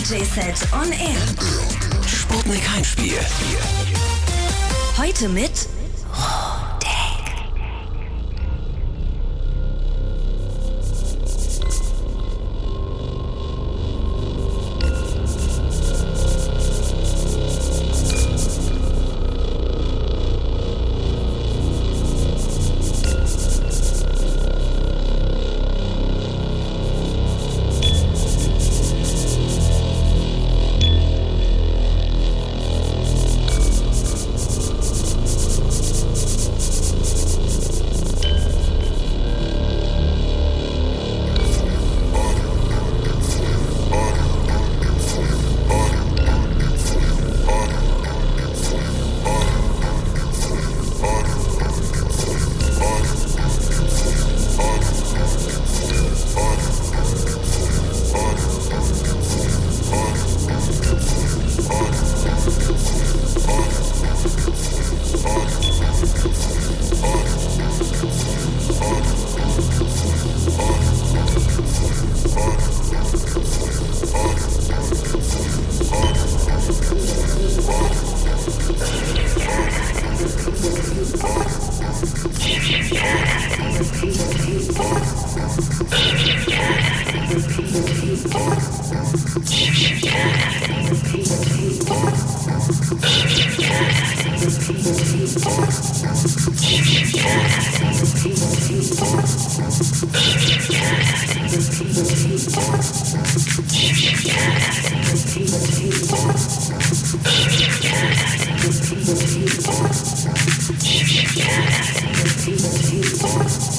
DJ-Set on Air. Sputnik Heimspiel. Heute mit Thank you.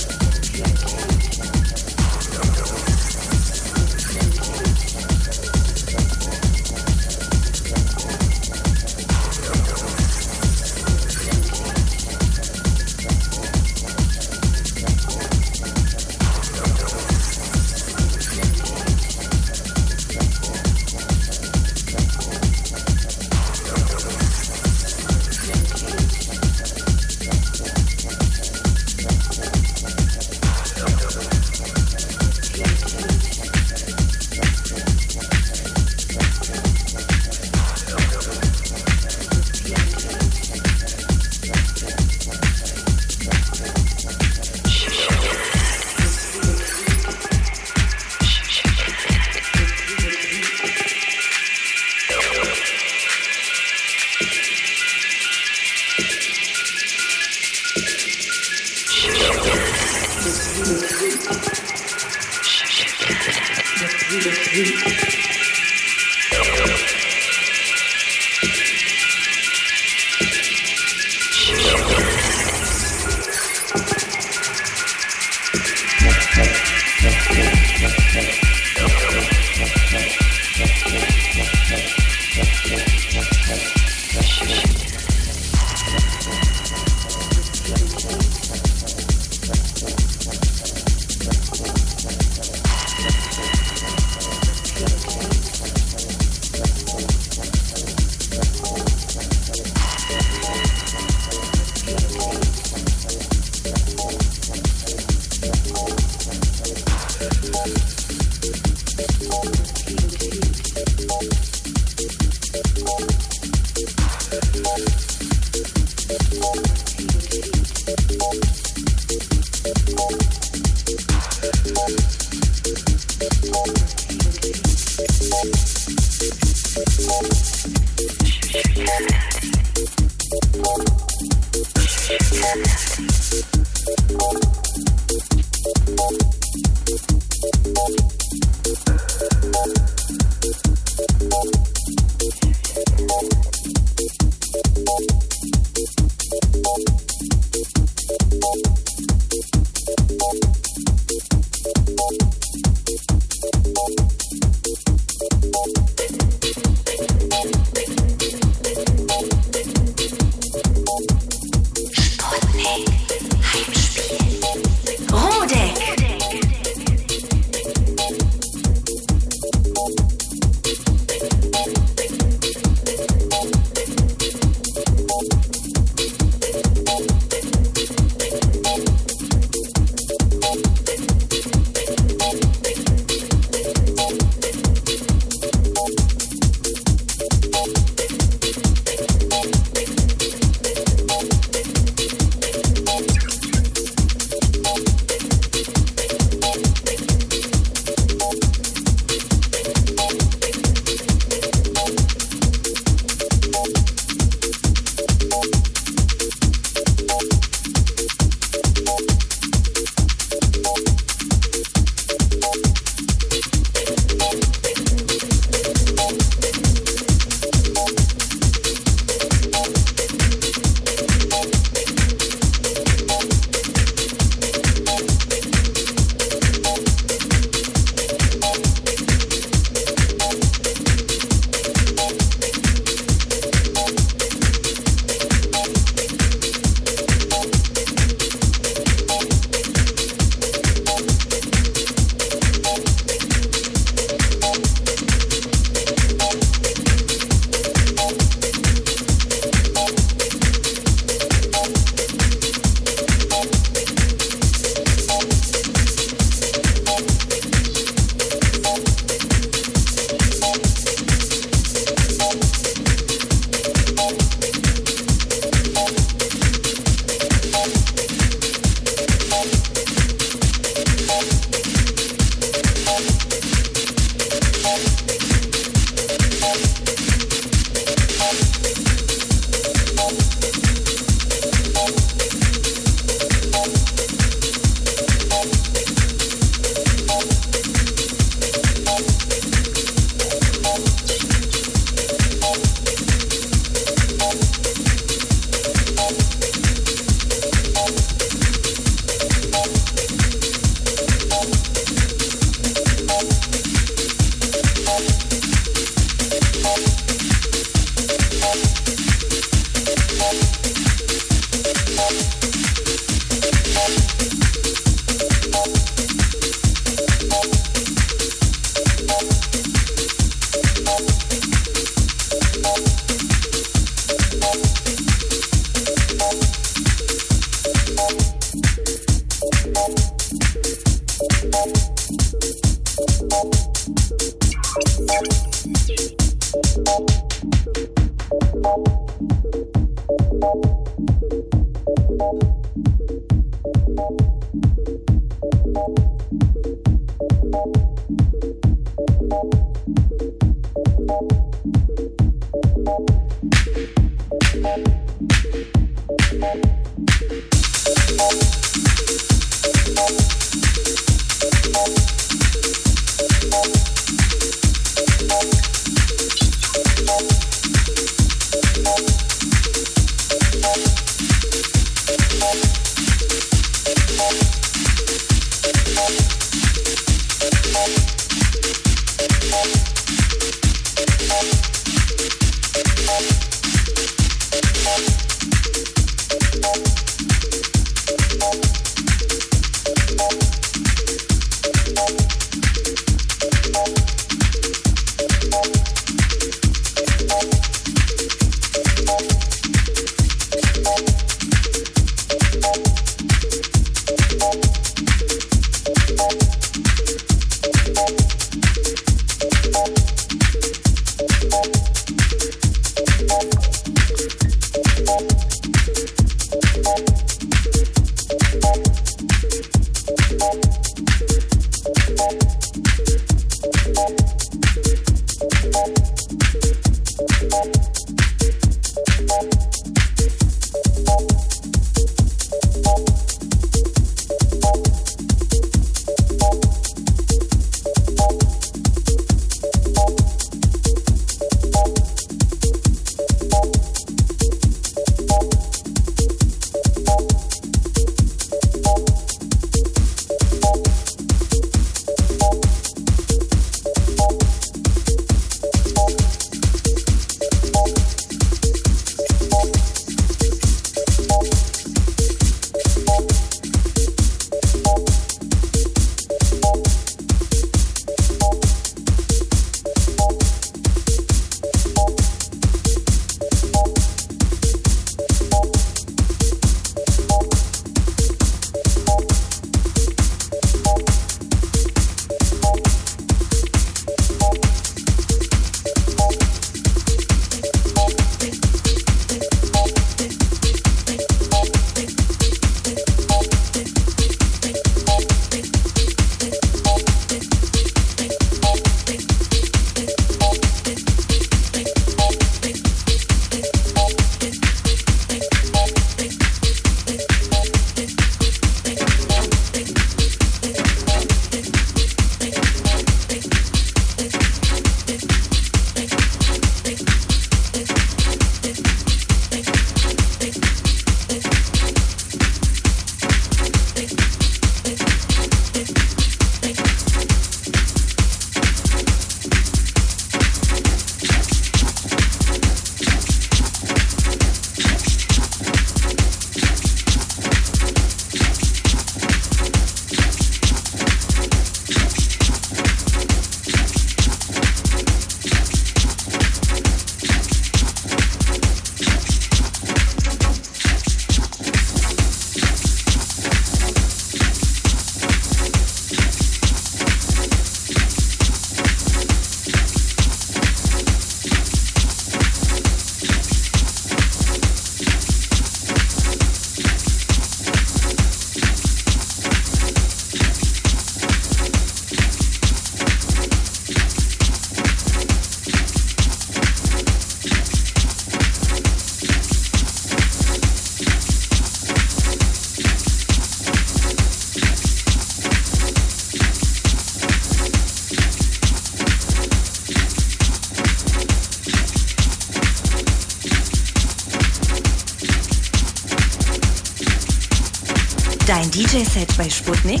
Sputnik?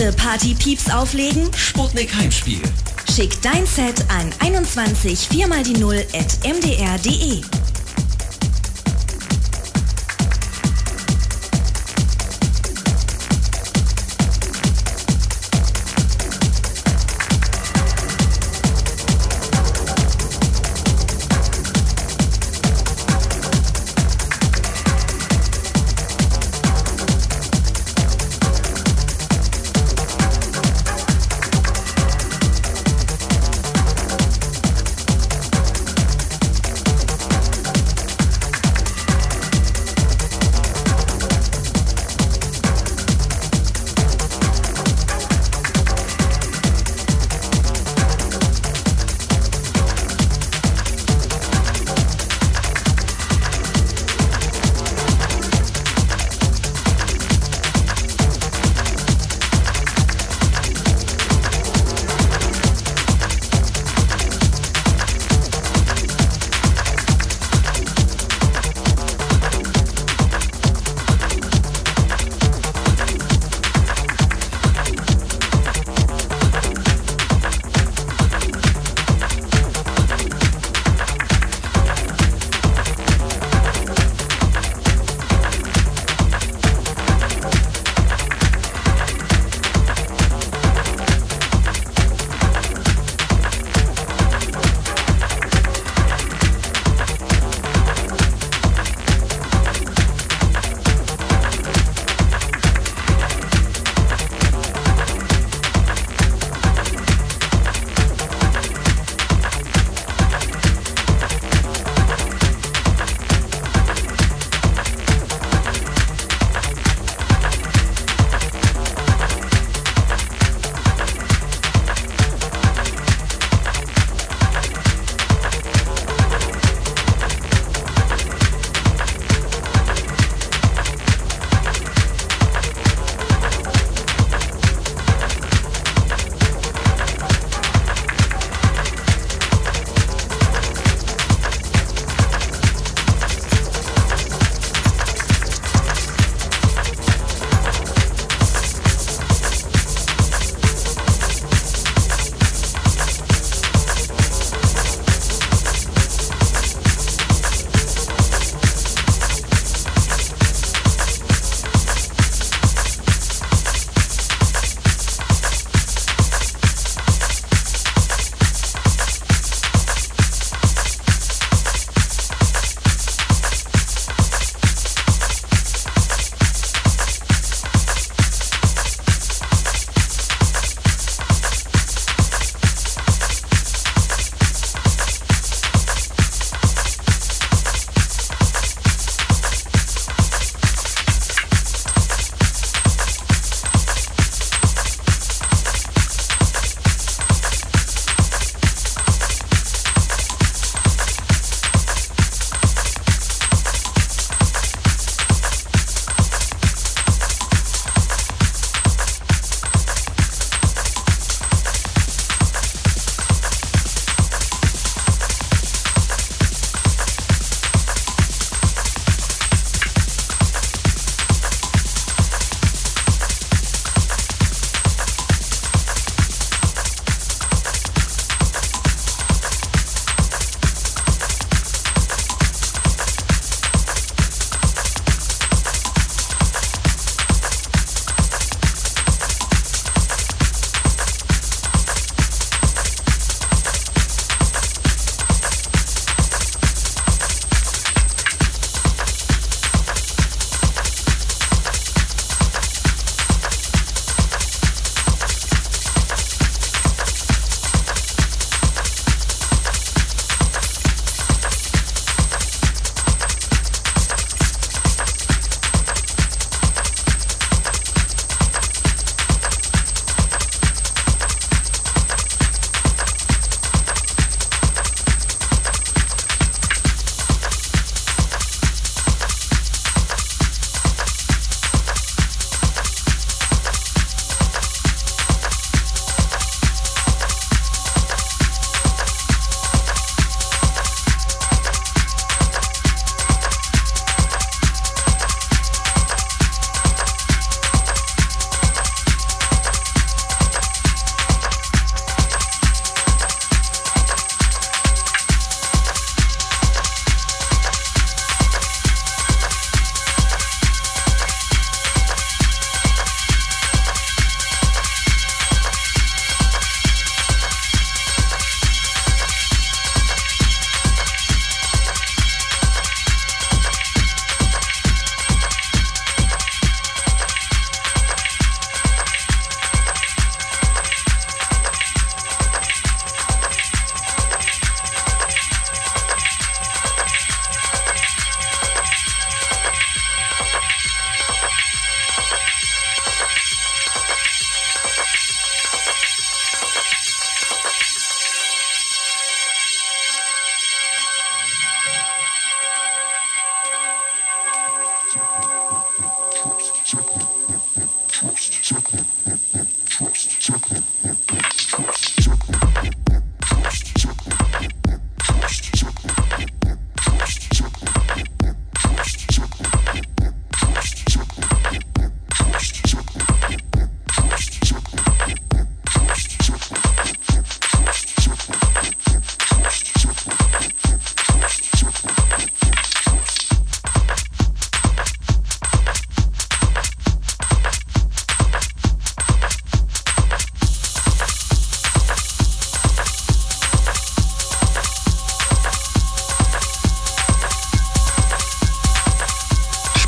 Tausende Party-Pieps auflegen? Sputnik Heimspiel. Schick dein Set an 21 4 mal die 0 at mdr.de.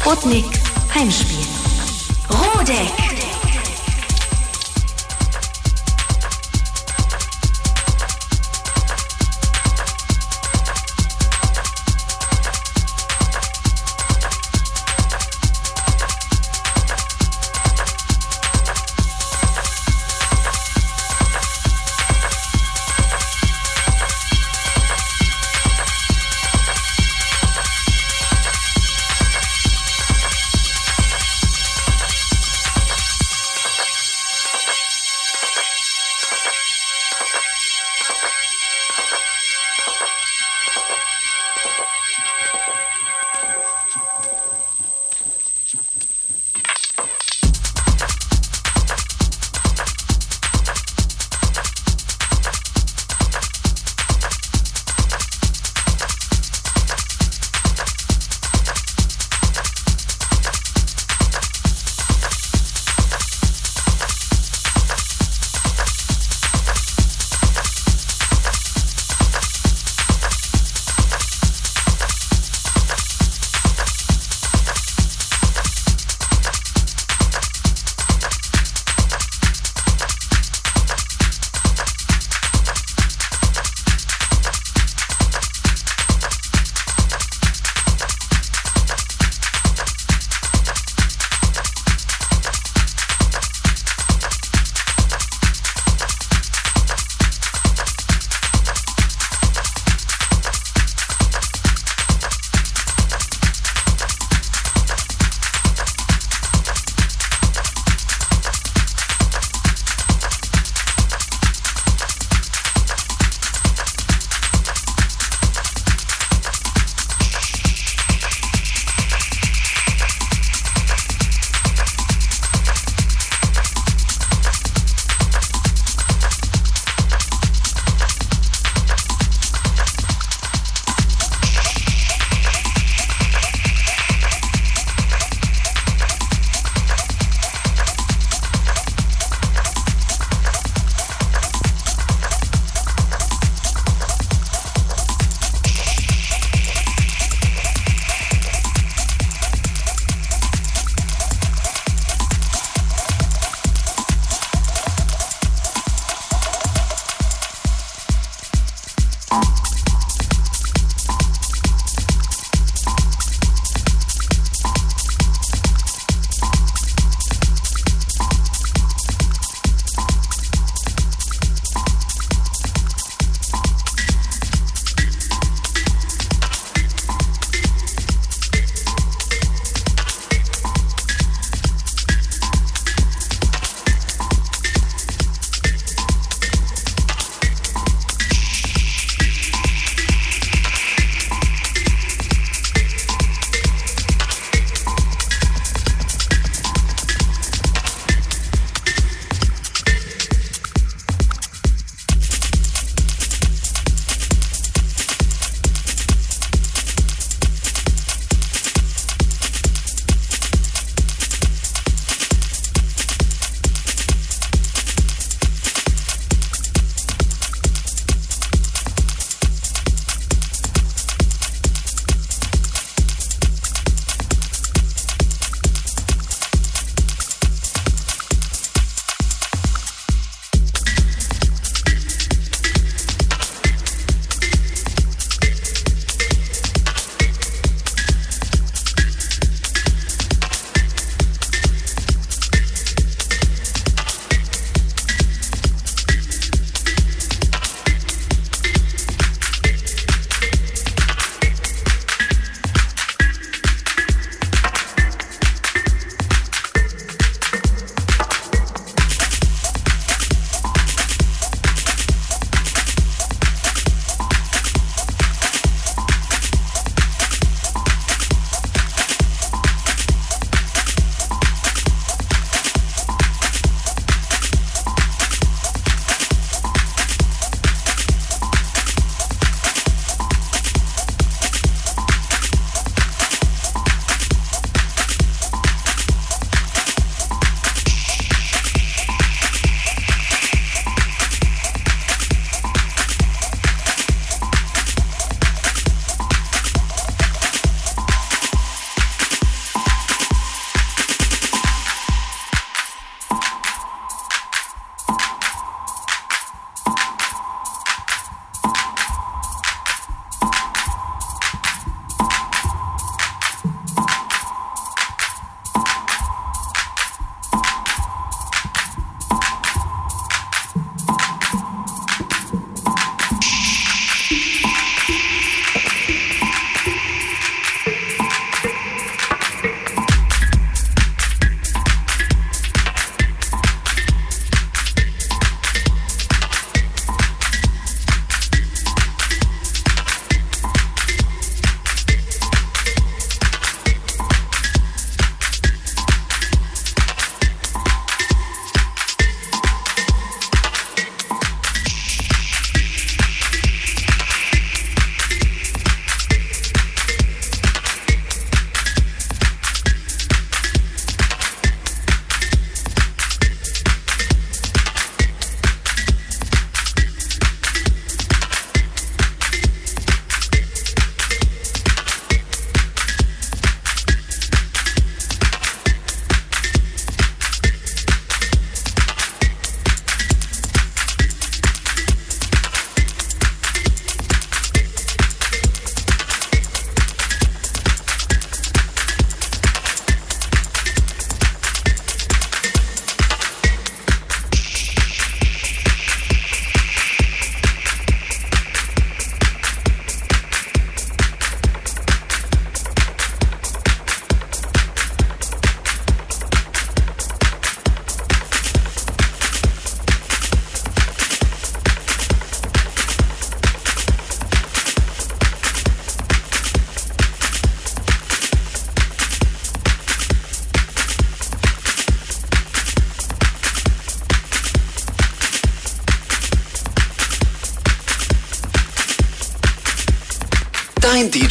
Sputnik Heimspiel. Rodeck.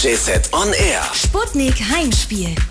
DJ-Set on Air. Sputnik Heimspiel.